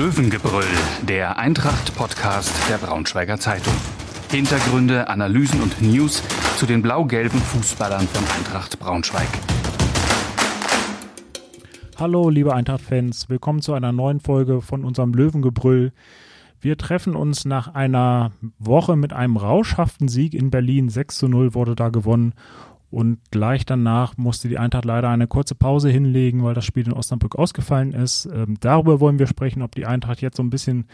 Löwengebrüll, der Eintracht-Podcast der Braunschweiger Zeitung. Hintergründe, Analysen und News zu den blau-gelben Fußballern von Eintracht Braunschweig. Hallo, liebe Eintracht-Fans, willkommen zu einer neuen Folge von unserem Löwengebrüll. Wir treffen uns nach einer Woche mit einem rauschhaften Sieg in Berlin. 6 zu 0 wurde da gewonnen. Und gleich danach musste die Eintracht leider eine kurze Pause hinlegen, weil das Spiel in Osnabrück ausgefallen ist. Ähm, darüber wollen wir sprechen, ob die Eintracht jetzt so ein bisschen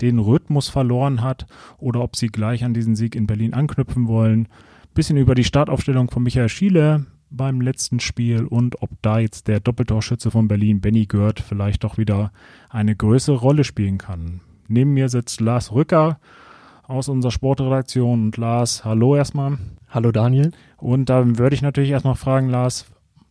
den Rhythmus verloren hat oder ob sie gleich an diesen Sieg in Berlin anknüpfen wollen. Bisschen über die Startaufstellung von Michael Schiele, beim letzten Spiel und ob da jetzt der Doppeltorschütze von Berlin, Benny Gört, vielleicht doch wieder eine größere Rolle spielen kann. Neben mir sitzt Lars Rücker aus unserer Sportredaktion und Lars, hallo erstmal. Hallo Daniel. Und da würde ich natürlich erstmal fragen, Lars,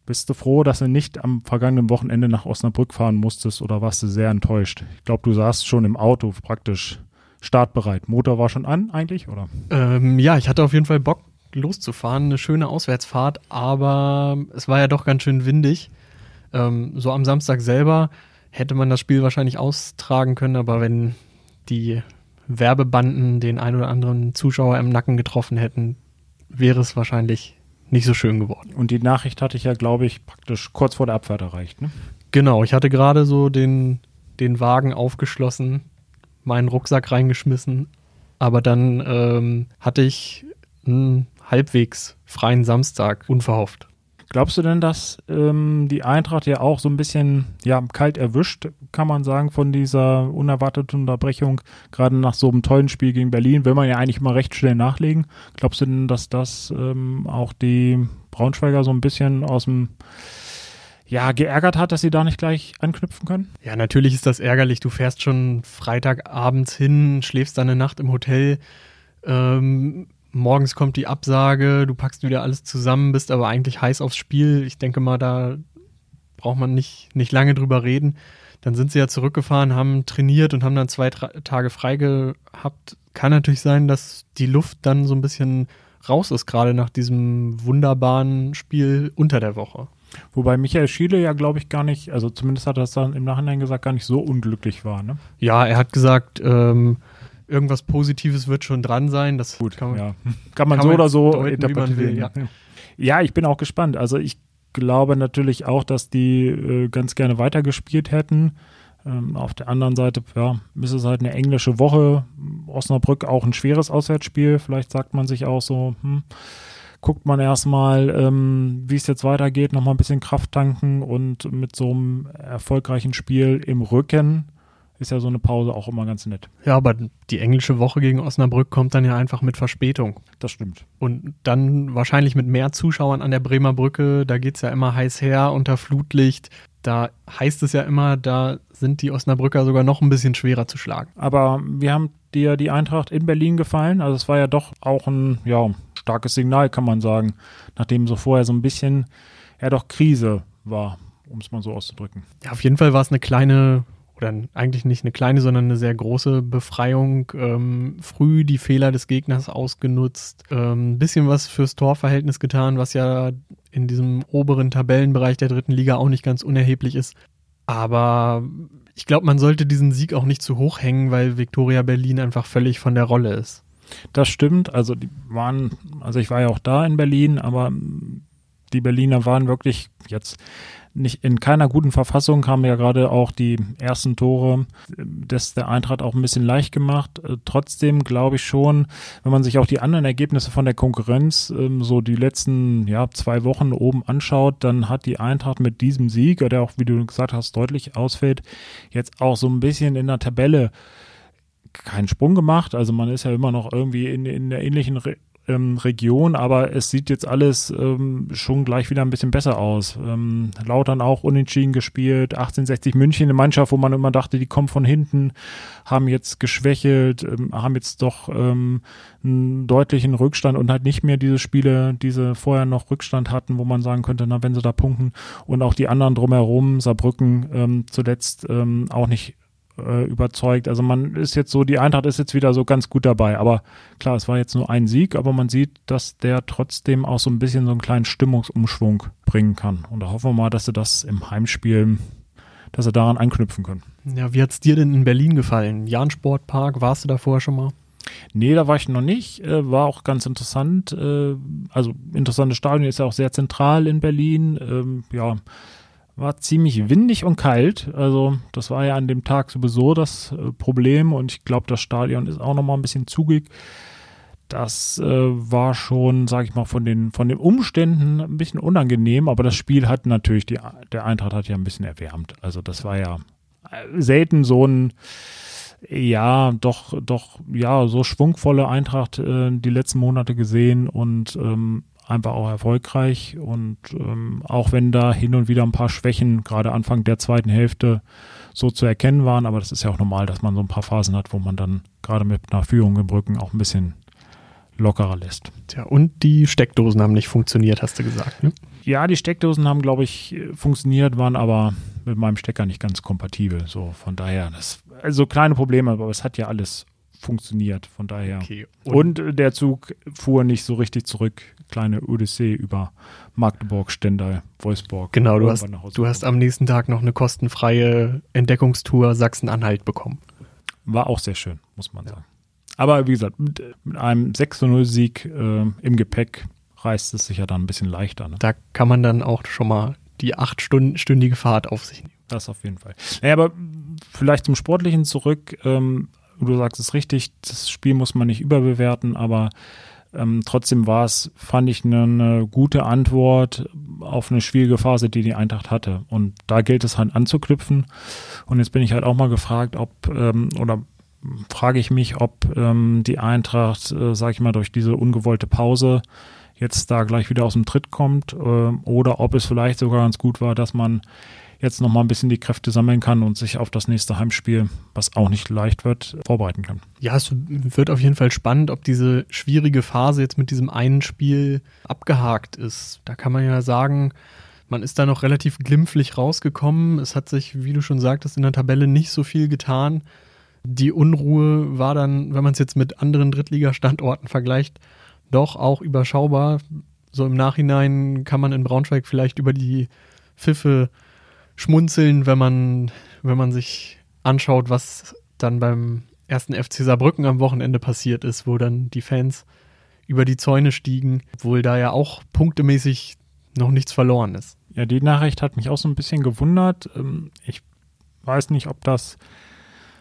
bist du froh, dass du nicht am vergangenen Wochenende nach Osnabrück fahren musstest oder warst du sehr enttäuscht? Ich glaube, du saßt schon im Auto praktisch startbereit. Motor war schon an eigentlich, oder? Ähm, ja, ich hatte auf jeden Fall Bock, loszufahren. Eine schöne Auswärtsfahrt, aber es war ja doch ganz schön windig. Ähm, so am Samstag selber hätte man das Spiel wahrscheinlich austragen können, aber wenn die Werbebanden den ein oder anderen Zuschauer im Nacken getroffen hätten, wäre es wahrscheinlich nicht so schön geworden. Und die Nachricht hatte ich ja, glaube ich, praktisch kurz vor der Abfahrt erreicht. Ne? Genau, ich hatte gerade so den, den Wagen aufgeschlossen, meinen Rucksack reingeschmissen, aber dann ähm, hatte ich einen halbwegs freien Samstag unverhofft. Glaubst du denn, dass ähm, die Eintracht ja auch so ein bisschen ja, kalt erwischt, kann man sagen, von dieser unerwarteten Unterbrechung, gerade nach so einem tollen Spiel gegen Berlin, will man ja eigentlich immer recht schnell nachlegen. Glaubst du denn, dass das ähm, auch die Braunschweiger so ein bisschen aus dem ja, geärgert hat, dass sie da nicht gleich anknüpfen können? Ja, natürlich ist das ärgerlich. Du fährst schon Freitagabends hin, schläfst dann eine Nacht im Hotel, ähm, morgens kommt die Absage, du packst wieder alles zusammen, bist aber eigentlich heiß aufs Spiel. Ich denke mal, da braucht man nicht, nicht lange drüber reden. Dann sind sie ja zurückgefahren, haben trainiert und haben dann zwei Tage frei gehabt. Kann natürlich sein, dass die Luft dann so ein bisschen raus ist, gerade nach diesem wunderbaren Spiel unter der Woche. Wobei Michael Schiele ja, glaube ich, gar nicht, also zumindest hat er es dann im Nachhinein gesagt, gar nicht so unglücklich war. Ne? Ja, er hat gesagt, ähm, irgendwas Positives wird schon dran sein. Das Gut, kann man, ja. kann man kann so man oder so deuten, interpretieren. Will, ja. ja, ich bin auch gespannt. Also ich glaube natürlich auch, dass die äh, ganz gerne weitergespielt hätten. Ähm, auf der anderen Seite, ja, ist es halt eine englische Woche. Osnabrück auch ein schweres Auswärtsspiel. Vielleicht sagt man sich auch so, hm, guckt man erstmal, ähm, wie es jetzt weitergeht, nochmal ein bisschen Kraft tanken und mit so einem erfolgreichen Spiel im Rücken ist ja so eine Pause auch immer ganz nett. Ja, aber die englische Woche gegen Osnabrück kommt dann ja einfach mit Verspätung. Das stimmt. Und dann wahrscheinlich mit mehr Zuschauern an der Bremer Brücke. Da geht es ja immer heiß her unter Flutlicht. Da heißt es ja immer, da sind die Osnabrücker sogar noch ein bisschen schwerer zu schlagen. Aber wir haben dir die Eintracht in Berlin gefallen. Also es war ja doch auch ein ja, starkes Signal, kann man sagen, nachdem so vorher so ein bisschen ja doch Krise war, um es mal so auszudrücken. Ja, auf jeden Fall war es eine kleine oder eigentlich nicht eine kleine, sondern eine sehr große Befreiung. Ähm, früh die Fehler des Gegners ausgenutzt, ein ähm, bisschen was fürs Torverhältnis getan, was ja in diesem oberen Tabellenbereich der dritten Liga auch nicht ganz unerheblich ist. Aber ich glaube, man sollte diesen Sieg auch nicht zu hoch hängen, weil Viktoria Berlin einfach völlig von der Rolle ist. Das stimmt. Also die waren, also ich war ja auch da in Berlin, aber die Berliner waren wirklich jetzt nicht in keiner guten Verfassung, haben ja gerade auch die ersten Tore des der Eintracht auch ein bisschen leicht gemacht. Äh, trotzdem glaube ich schon, wenn man sich auch die anderen Ergebnisse von der Konkurrenz ähm, so die letzten ja, zwei Wochen oben anschaut, dann hat die Eintracht mit diesem Sieg, der auch, wie du gesagt hast, deutlich ausfällt, jetzt auch so ein bisschen in der Tabelle keinen Sprung gemacht. Also man ist ja immer noch irgendwie in, in der ähnlichen Re ähm, Region, aber es sieht jetzt alles ähm, schon gleich wieder ein bisschen besser aus. Ähm, Lautern auch unentschieden gespielt, 1860 München, eine Mannschaft, wo man immer dachte, die kommen von hinten, haben jetzt geschwächelt, ähm, haben jetzt doch ähm, einen deutlichen Rückstand und halt nicht mehr diese Spiele, diese vorher noch Rückstand hatten, wo man sagen könnte, na, wenn sie da punkten und auch die anderen drumherum, Saarbrücken ähm, zuletzt auch nicht äh, überzeugt. Also man ist jetzt so, die Eintracht ist jetzt wieder so ganz gut dabei. Aber klar, es war jetzt nur ein Sieg, aber man sieht, dass der trotzdem auch so ein bisschen so einen kleinen Stimmungsumschwung bringen kann. Und da hoffen wir mal, dass sie das im Heimspiel dass sie daran anknüpfen können. Ja, wie hat es dir denn in Berlin gefallen? Jan Sportpark, warst du da vorher schon mal? Nee, da war ich noch nicht. Äh, war auch ganz interessant. Äh, also interessantes Stadion ist ja auch sehr zentral in Berlin. Ähm, ja, war ziemlich windig und kalt. Also das war ja an dem Tag sowieso das äh, Problem und ich glaube, das Stadion ist auch noch mal ein bisschen zugig. Das äh, war schon, sage ich mal, von den von den Umständen ein bisschen unangenehm, aber das Spiel hat natürlich die der Eintracht hat ja ein bisschen erwärmt. Also das war ja äh, selten so ein ja, doch, doch, ja, so schwungvolle Eintracht äh, die letzten Monate gesehen und ähm, einfach auch erfolgreich. Und ähm, auch wenn da hin und wieder ein paar Schwächen gerade Anfang der zweiten Hälfte so zu erkennen waren, aber das ist ja auch normal, dass man so ein paar Phasen hat, wo man dann gerade mit einer Führung im Rücken auch ein bisschen lockerer lässt. Tja, und die Steckdosen haben nicht funktioniert, hast du gesagt, ne? Ja, die Steckdosen haben, glaube ich, funktioniert, waren aber mit meinem Stecker nicht ganz kompatibel. So, von daher, das, also kleine Probleme, aber es hat ja alles funktioniert, von daher. Okay. Und, und, der Zug fuhr nicht so richtig zurück. Kleine Odyssee über Magdeburg, Stendal, Wolfsburg. Genau, du hast, du hast am nächsten Tag noch eine kostenfreie Entdeckungstour Sachsen-Anhalt bekommen. War auch sehr schön, muss man ja. sagen. Aber wie gesagt, mit, einem 6-0-Sieg äh, im Gepäck reißt es sich ja dann ein bisschen leichter. Ne? Da kann man dann auch schon mal die achtstündige Fahrt auf sich nehmen. Das auf jeden Fall. Naja, aber vielleicht zum Sportlichen zurück. Ähm, du sagst es richtig, das Spiel muss man nicht überbewerten, aber ähm, trotzdem war es, fand ich, eine, eine, gute Antwort auf eine schwierige Phase, die die Eintracht hatte. Und da gilt es halt anzuknüpfen. Und jetzt bin ich halt auch mal gefragt, ob, ähm, oder frage ich mich, ob ähm, die Eintracht, äh, sag ich mal, durch diese ungewollte Pause jetzt da gleich wieder aus dem Tritt kommt äh, oder ob es vielleicht sogar ganz gut war, dass man jetzt noch mal ein bisschen die Kräfte sammeln kann und sich auf das nächste Heimspiel, was auch nicht leicht wird, vorbereiten kann. Ja, es wird auf jeden Fall spannend, ob diese schwierige Phase jetzt mit diesem einen Spiel abgehakt ist. Da kann man ja sagen, man ist da noch relativ glimpflich rausgekommen. Es hat sich, wie du schon sagtest, in der Tabelle nicht so viel getan. Die Unruhe war dann, wenn man es jetzt mit anderen Drittligastandorten vergleicht, doch auch überschaubar. So im Nachhinein kann man in Braunschweig vielleicht über die Pfiffe schmunzeln, wenn man, wenn man sich anschaut, was dann beim ersten FC Saarbrücken am Wochenende passiert ist, wo dann die Fans über die Zäune stiegen, obwohl da ja auch punktemäßig noch nichts verloren ist. Ja, die Nachricht hat mich auch so ein bisschen gewundert. Ähm, ich weiß nicht, ob das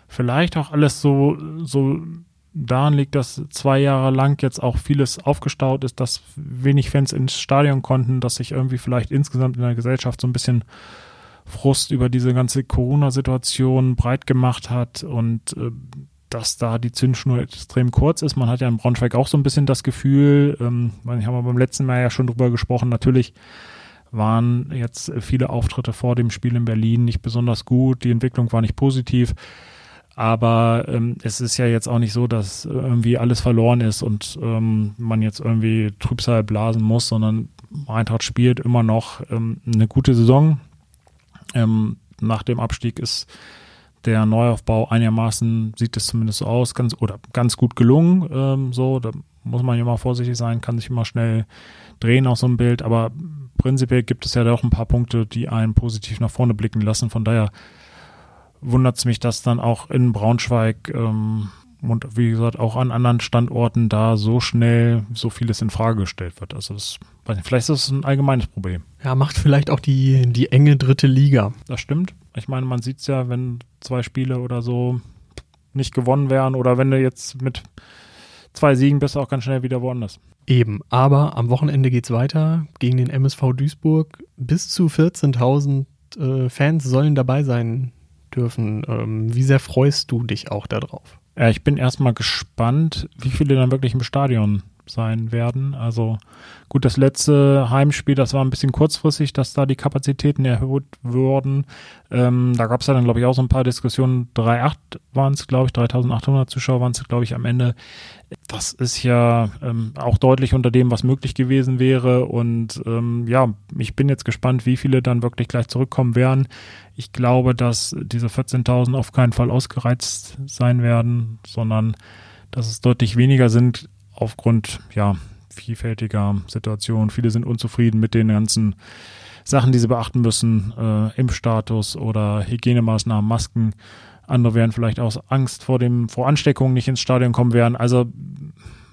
vielleicht auch alles so, so daran liegt, dass zwei Jahre lang jetzt auch vieles aufgestaut ist, dass wenig Fans ins Stadion konnten, dass sich irgendwie vielleicht insgesamt in der Gesellschaft so ein bisschen Frust über diese ganze Corona-Situation breit gemacht hat und äh, dass da die Zündschnur extrem kurz ist. Man hat ja in Braunschweig auch so ein bisschen das Gefühl, ähm, ich habe beim letzten Mal ja schon drüber gesprochen, natürlich waren jetzt viele Auftritte vor dem Spiel in Berlin nicht besonders gut, die Entwicklung war nicht positiv. Aber ähm, es ist ja jetzt auch nicht so, dass irgendwie alles verloren ist und ähm, man jetzt irgendwie Trübsal blasen muss, sondern Eintracht spielt immer noch ähm, eine gute Saison. Ähm, nach dem Abstieg ist der Neuaufbau einigermaßen, sieht es zumindest so aus, ganz oder ganz gut gelungen. Ähm, so, da muss man ja mal vorsichtig sein, kann sich immer schnell drehen auf so ein Bild, aber prinzipiell gibt es ja doch ein paar Punkte, die einen positiv nach vorne blicken lassen. Von daher wundert es mich, dass dann auch in Braunschweig ähm, und wie gesagt auch an anderen Standorten da so schnell so vieles in Frage gestellt wird. Also das, vielleicht ist das ein allgemeines Problem. Ja, macht vielleicht auch die, die enge dritte Liga. Das stimmt. Ich meine, man sieht es ja, wenn zwei Spiele oder so nicht gewonnen wären oder wenn du jetzt mit zwei Siegen bist, auch ganz schnell wieder woanders. Eben, aber am Wochenende geht es weiter gegen den MSV Duisburg. Bis zu 14.000 äh, Fans sollen dabei sein dürfen. Ähm, wie sehr freust du dich auch darauf? Ja, ich bin erstmal gespannt, wie viele dann wirklich im Stadion sein werden. Also gut, das letzte Heimspiel, das war ein bisschen kurzfristig, dass da die Kapazitäten erhöht wurden. Ähm, da gab es ja dann, glaube ich, auch so ein paar Diskussionen. 3,8 waren es, glaube ich, 3.800 Zuschauer waren es, glaube ich, am Ende. Das ist ja ähm, auch deutlich unter dem, was möglich gewesen wäre. Und ähm, ja, ich bin jetzt gespannt, wie viele dann wirklich gleich zurückkommen werden. Ich glaube, dass diese 14.000 auf keinen Fall ausgereizt sein werden, sondern dass es deutlich weniger sind aufgrund ja vielfältiger Situationen. Viele sind unzufrieden mit den ganzen Sachen, die sie beachten müssen, äh, Impfstatus oder Hygienemaßnahmen, Masken. Andere werden vielleicht aus Angst vor dem vor Ansteckungen nicht ins Stadion kommen werden. Also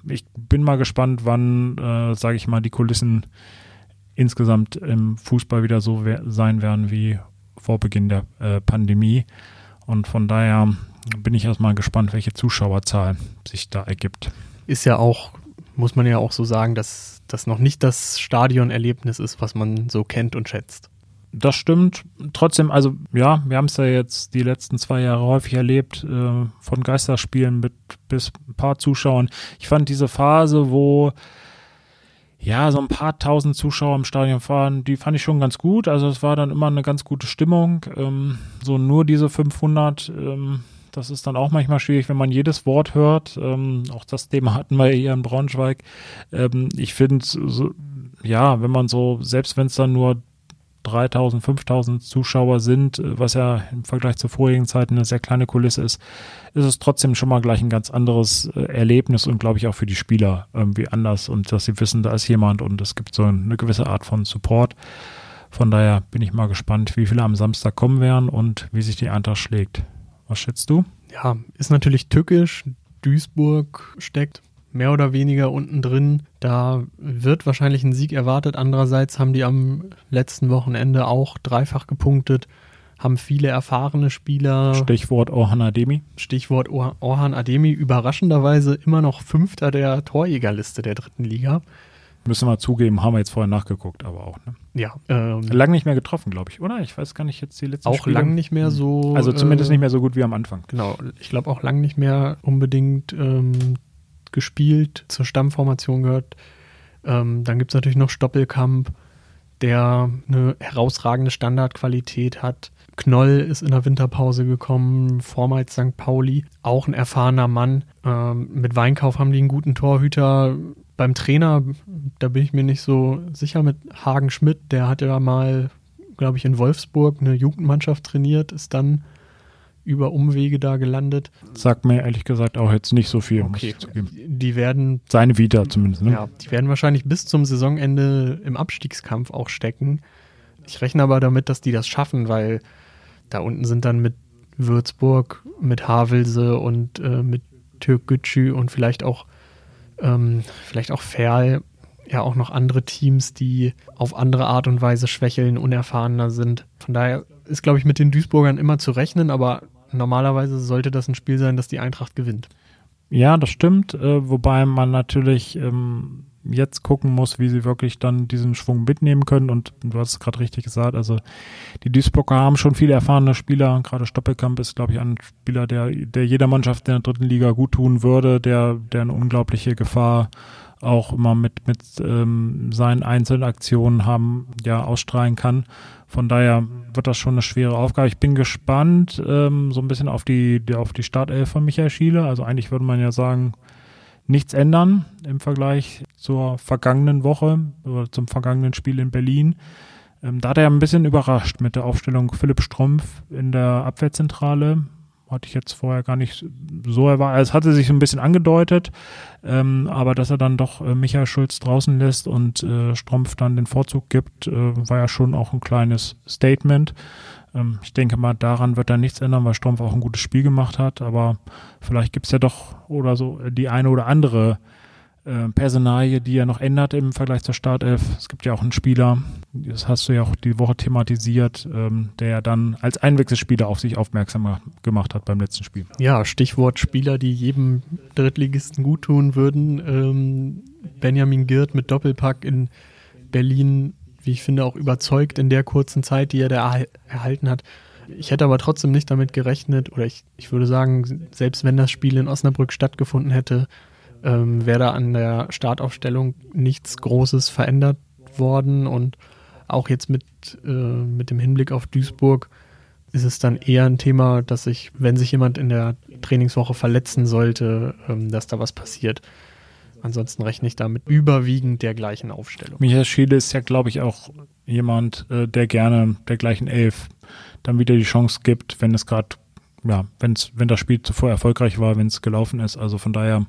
ich bin mal gespannt, wann, äh, sage ich mal, die Kulissen insgesamt im Fußball wieder so sein werden wie vor Beginn der äh, Pandemie. Und von daher bin ich erstmal gespannt, welche Zuschauerzahl sich da ergibt. Ist ja auch, muss man ja auch so sagen, dass das noch nicht das Stadionerlebnis ist, was man so kennt und schätzt. Das stimmt. Trotzdem, also ja, wir haben es ja jetzt die letzten zwei Jahre häufig erlebt, äh, von Geisterspielen mit bis ein paar Zuschauern. Ich fand diese Phase, wo ja, so ein paar tausend Zuschauer im Stadion fahren, die fand ich schon ganz gut. Also es war dann immer eine ganz gute Stimmung. Ähm, so nur diese 500, ähm, das ist dann auch manchmal schwierig, wenn man jedes Wort hört. Ähm, auch das Thema hatten wir hier in Braunschweig. Ähm, ich finde, so, ja, wenn man so, selbst wenn es dann nur 3000, 5000 Zuschauer sind, äh, was ja im Vergleich zu vorigen Zeiten eine sehr kleine Kulisse ist, ist es trotzdem schon mal gleich ein ganz anderes äh, Erlebnis und glaube ich auch für die Spieler irgendwie anders und dass sie wissen, da ist jemand und es gibt so eine gewisse Art von Support. Von daher bin ich mal gespannt, wie viele am Samstag kommen werden und wie sich die Eintracht schlägt. Was schätzt du? Ja, ist natürlich tückisch. Duisburg steckt mehr oder weniger unten drin. Da wird wahrscheinlich ein Sieg erwartet. Andererseits haben die am letzten Wochenende auch dreifach gepunktet, haben viele erfahrene Spieler. Stichwort Orhan Ademi. Stichwort Orhan Ademi, überraschenderweise immer noch Fünfter der Torjägerliste der dritten Liga. Müssen wir zugeben, haben wir jetzt vorher nachgeguckt, aber auch. Ne? Ja. Ähm, lang nicht mehr getroffen, glaube ich, oder? Ich weiß gar nicht jetzt die letzten Auch Spiele. lang nicht mehr so. Also zumindest äh, nicht mehr so gut wie am Anfang. Genau. Ich glaube auch lang nicht mehr unbedingt ähm, gespielt, zur Stammformation gehört. Ähm, dann gibt es natürlich noch Stoppelkamp, der eine herausragende Standardqualität hat. Knoll ist in der Winterpause gekommen, vormals St. Pauli, auch ein erfahrener Mann. Ähm, mit Weinkauf haben die einen guten Torhüter. Beim Trainer, da bin ich mir nicht so sicher mit Hagen Schmidt, der hat ja mal, glaube ich, in Wolfsburg eine Jugendmannschaft trainiert, ist dann über Umwege da gelandet. Sagt mir ehrlich gesagt auch jetzt nicht so viel, okay. Die werden. Seine Vita zumindest, ne? Ja, die werden wahrscheinlich bis zum Saisonende im Abstiegskampf auch stecken. Ich rechne aber damit, dass die das schaffen, weil da unten sind dann mit Würzburg, mit Havelse und äh, mit Türkgücü und vielleicht auch, ähm, vielleicht auch Ferl ja auch noch andere Teams, die auf andere Art und Weise schwächeln, unerfahrener sind. Von daher ist, glaube ich, mit den Duisburgern immer zu rechnen, aber normalerweise sollte das ein Spiel sein, das die Eintracht gewinnt. Ja, das stimmt, äh, wobei man natürlich ähm, jetzt gucken muss, wie sie wirklich dann diesen Schwung mitnehmen können. Und du hast es gerade richtig gesagt, also die Duisburger haben schon viele erfahrene Spieler. Gerade Stoppelkamp ist, glaube ich, ein Spieler, der, der jeder Mannschaft in der dritten Liga gut tun würde, der, der eine unglaubliche Gefahr auch immer mit, mit ähm, seinen Einzelaktionen haben, ja, ausstrahlen kann. Von daher wird das schon eine schwere Aufgabe. Ich bin gespannt, ähm, so ein bisschen auf die, die, auf die Startelf von Michael Schiele. Also eigentlich würde man ja sagen, nichts ändern im Vergleich zur vergangenen Woche oder zum vergangenen Spiel in Berlin. Ähm, da hat er ein bisschen überrascht mit der Aufstellung Philipp Strumpf in der Abwehrzentrale hatte ich jetzt vorher gar nicht so erwartet. Es hatte sich ein bisschen angedeutet, ähm, aber dass er dann doch äh, Michael Schulz draußen lässt und äh, Strumpf dann den Vorzug gibt, äh, war ja schon auch ein kleines Statement. Ähm, ich denke mal, daran wird er nichts ändern, weil Strumpf auch ein gutes Spiel gemacht hat, aber vielleicht gibt es ja doch oder so die eine oder andere äh, Personalie, die er noch ändert im Vergleich zur Startelf. Es gibt ja auch einen Spieler, das hast du ja auch die Woche thematisiert, ähm, der dann als Einwechselspieler auf sich aufmerksam gemacht hat beim letzten Spiel. Ja, Stichwort Spieler, die jedem Drittligisten guttun würden. Ähm, Benjamin Girt mit Doppelpack in Berlin, wie ich finde, auch überzeugt in der kurzen Zeit, die er da erhalten hat. Ich hätte aber trotzdem nicht damit gerechnet, oder ich, ich würde sagen, selbst wenn das Spiel in Osnabrück stattgefunden hätte, ähm, wäre da an der Startaufstellung nichts Großes verändert worden und auch jetzt mit, äh, mit dem Hinblick auf Duisburg ist es dann eher ein Thema, dass sich, wenn sich jemand in der Trainingswoche verletzen sollte, ähm, dass da was passiert. Ansonsten rechne ich damit überwiegend der gleichen Aufstellung. Michael Schiele ist ja, glaube ich, auch jemand, äh, der gerne der gleichen Elf dann wieder die Chance gibt, wenn es gerade, ja, wenn's, wenn das Spiel zuvor erfolgreich war, wenn es gelaufen ist. Also von daher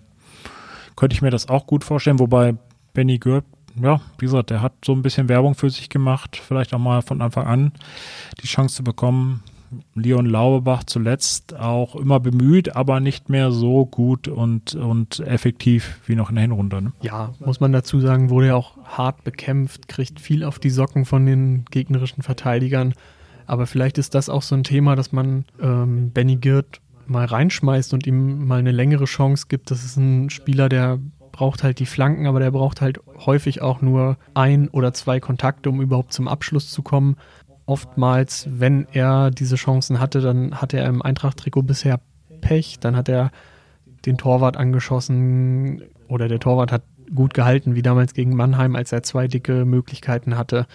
könnte ich mir das auch gut vorstellen, wobei Benny Gürb ja, wie gesagt, der hat so ein bisschen Werbung für sich gemacht, vielleicht auch mal von Anfang an die Chance zu bekommen. Leon Laubach zuletzt auch immer bemüht, aber nicht mehr so gut und, und effektiv wie noch in der Hinrunde. Ne? Ja, muss man dazu sagen, wurde ja auch hart bekämpft, kriegt viel auf die Socken von den gegnerischen Verteidigern. Aber vielleicht ist das auch so ein Thema, dass man ähm, Benny Girt mal reinschmeißt und ihm mal eine längere Chance gibt. Das ist ein Spieler, der braucht halt die Flanken, aber der braucht halt häufig auch nur ein oder zwei Kontakte, um überhaupt zum Abschluss zu kommen. Oftmals, wenn er diese Chancen hatte, dann hatte er im Eintracht-Trikot bisher Pech, dann hat er den Torwart angeschossen oder der Torwart hat gut gehalten, wie damals gegen Mannheim, als er zwei dicke Möglichkeiten hatte.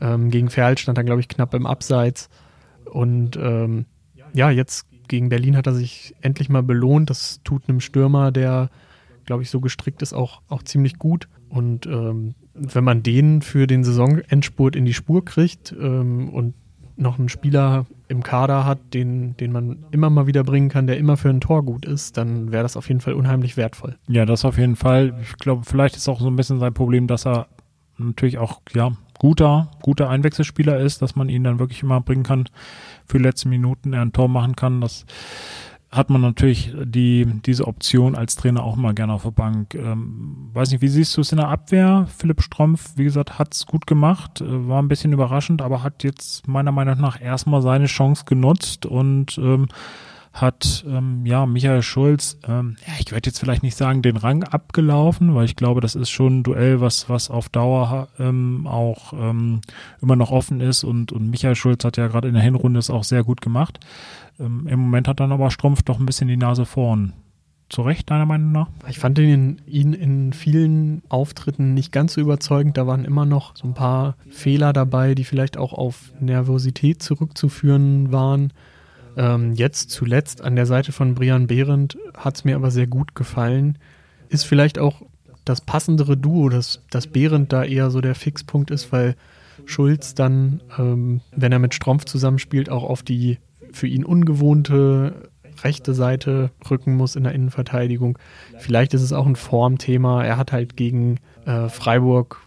Ähm, gegen Ferl stand er, glaube ich, knapp im Abseits. Und ähm, ja, jetzt gegen Berlin hat er sich endlich mal belohnt. Das tut einem Stürmer, der glaube ich, so gestrickt ist, auch, auch ziemlich gut. Und ähm, wenn man den für den Saisonendspurt in die Spur kriegt ähm, und noch einen Spieler im Kader hat, den, den man immer mal wieder bringen kann, der immer für ein Tor gut ist, dann wäre das auf jeden Fall unheimlich wertvoll. Ja, das auf jeden Fall. Ich glaube, vielleicht ist auch so ein bisschen sein Problem, dass er natürlich auch, ja, guter, guter Einwechselspieler ist, dass man ihn dann wirklich immer bringen kann für letzte Minuten, er ein Tor machen kann. Das hat man natürlich die, diese Option als Trainer auch mal gerne auf der Bank. Ähm, weiß nicht, wie siehst du es in der Abwehr? Philipp Strompf, wie gesagt, hat es gut gemacht, äh, war ein bisschen überraschend, aber hat jetzt meiner Meinung nach erstmal seine Chance genutzt und ähm, hat ähm, ja Michael Schulz, ähm, ja, ich werde jetzt vielleicht nicht sagen, den Rang abgelaufen, weil ich glaube, das ist schon ein Duell, was, was auf Dauer ähm, auch ähm, immer noch offen ist und, und Michael Schulz hat ja gerade in der Hinrunde es auch sehr gut gemacht. Ähm, Im Moment hat dann aber Strumpf doch ein bisschen die Nase vorn. Zu Recht, deiner Meinung nach? Ich fand ihn, ihn in vielen Auftritten nicht ganz so überzeugend. Da waren immer noch so ein paar Fehler dabei, die vielleicht auch auf Nervosität zurückzuführen waren. Ähm, jetzt zuletzt an der Seite von Brian Behrendt hat es mir aber sehr gut gefallen. Ist vielleicht auch das passendere Duo, dass, dass Behrendt da eher so der Fixpunkt ist, weil Schulz dann, ähm, wenn er mit Strumpf zusammenspielt, auch auf die für ihn ungewohnte rechte Seite rücken muss in der Innenverteidigung. Vielleicht ist es auch ein Formthema. Er hat halt gegen äh, Freiburg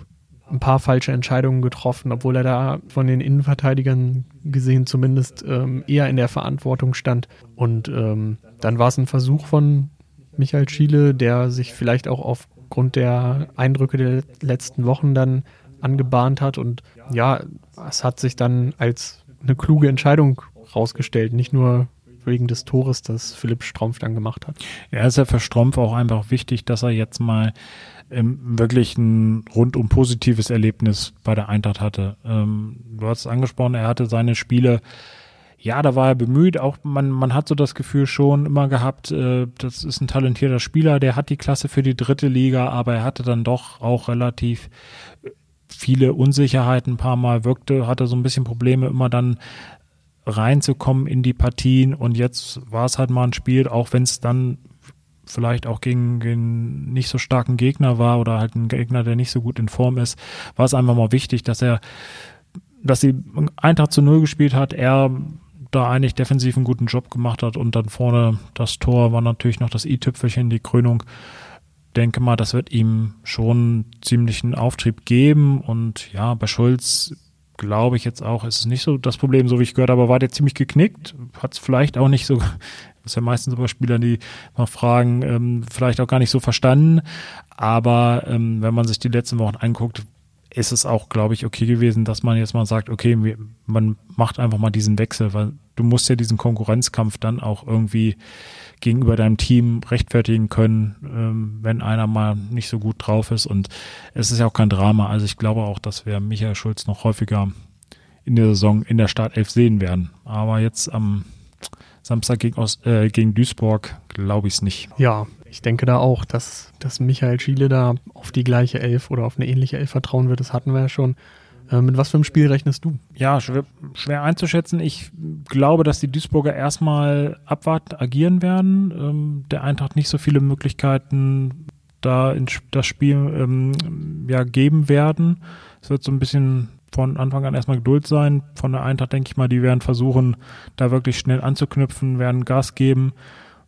ein paar falsche Entscheidungen getroffen, obwohl er da von den Innenverteidigern gesehen zumindest ähm, eher in der Verantwortung stand. Und ähm, dann war es ein Versuch von Michael Schiele, der sich vielleicht auch aufgrund der Eindrücke der letzten Wochen dann angebahnt hat. Und ja, es hat sich dann als eine kluge Entscheidung rausgestellt, nicht nur wegen des Tores, das Philipp Strumpf dann gemacht hat. Ja, ist ja für Strumpf auch einfach wichtig, dass er jetzt mal ähm, wirklich ein rundum positives Erlebnis bei der Eintracht hatte. Ähm, du hast es angesprochen, er hatte seine Spiele, ja, da war er bemüht, auch man, man hat so das Gefühl schon immer gehabt, äh, das ist ein talentierter Spieler, der hat die Klasse für die dritte Liga, aber er hatte dann doch auch relativ viele Unsicherheiten, ein paar Mal wirkte, hatte so ein bisschen Probleme, immer dann reinzukommen in die Partien und jetzt war es halt mal ein Spiel, auch wenn es dann vielleicht auch gegen, gegen nicht so starken Gegner war oder halt ein Gegner, der nicht so gut in Form ist, war es einfach mal wichtig, dass er, dass sie Eintracht zu Null gespielt hat, er da eigentlich defensiv einen guten Job gemacht hat und dann vorne das Tor war natürlich noch das i-Tüpfelchen, die Krönung. Denke mal, das wird ihm schon ziemlichen Auftrieb geben und ja, bei Schulz glaube ich jetzt auch, ist es nicht so das Problem, so wie ich gehört habe, war der ziemlich geknickt, hat es vielleicht auch nicht so, das ist ja meistens bei Spielern, die mal fragen, ähm, vielleicht auch gar nicht so verstanden, aber ähm, wenn man sich die letzten Wochen anguckt, ist es auch, glaube ich, okay gewesen, dass man jetzt mal sagt, okay, man macht einfach mal diesen Wechsel, weil du musst ja diesen Konkurrenzkampf dann auch irgendwie gegenüber deinem Team rechtfertigen können, ähm, wenn einer mal nicht so gut drauf ist. Und es ist ja auch kein Drama. Also ich glaube auch, dass wir Michael Schulz noch häufiger in der Saison in der Startelf sehen werden. Aber jetzt am Samstag gegen, Ost, äh, gegen Duisburg glaube ich es nicht. Ja, ich denke da auch, dass, dass Michael Schiele da auf die gleiche Elf oder auf eine ähnliche Elf vertrauen wird. Das hatten wir ja schon. Äh, mit was für einem Spiel rechnest du? Ja, schwer, schwer, einzuschätzen. Ich glaube, dass die Duisburger erstmal abwarten, agieren werden. Ähm, der Eintracht nicht so viele Möglichkeiten da in das Spiel ähm, ja, geben werden. Es wird so ein bisschen von Anfang an erstmal Geduld sein. Von der Eintracht denke ich mal, die werden versuchen, da wirklich schnell anzuknüpfen, werden Gas geben.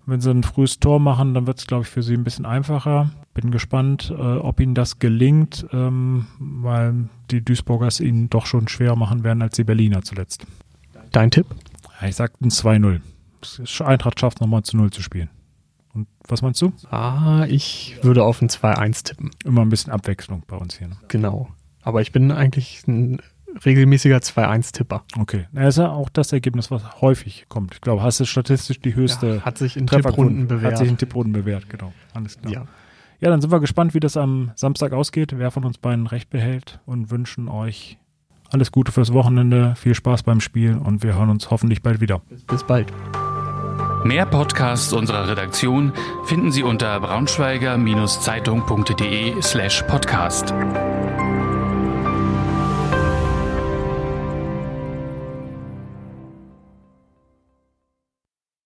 Wenn sie ein frühes Tor machen, dann wird es, glaube ich, für sie ein bisschen einfacher. Bin gespannt, äh, ob ihnen das gelingt, ähm, weil die Duisburgers ihnen doch schon schwerer machen werden als die Berliner zuletzt. Dein Tipp? Ja, ich sag ein 2-0. Eintracht schafft nochmal zu 0 zu spielen. Und was meinst du? Ah, ich würde auf ein 2-1 tippen. Immer ein bisschen Abwechslung bei uns hier. Ne? Genau. Aber ich bin eigentlich ein regelmäßiger 2-1-Tipper. Okay. Das ist ja auch das Ergebnis, was häufig kommt. Ich glaube, hast du statistisch die höchste. Ja, hat sich in Tipprunden bewährt. Hat sich in Tipprunden bewährt, genau. Alles klar. Ja. Ja, dann sind wir gespannt, wie das am Samstag ausgeht, wer von uns beiden recht behält und wünschen euch alles Gute fürs Wochenende, viel Spaß beim Spiel und wir hören uns hoffentlich bald wieder. Bis bald. Mehr Podcasts unserer Redaktion finden Sie unter braunschweiger-zeitung.de slash podcast.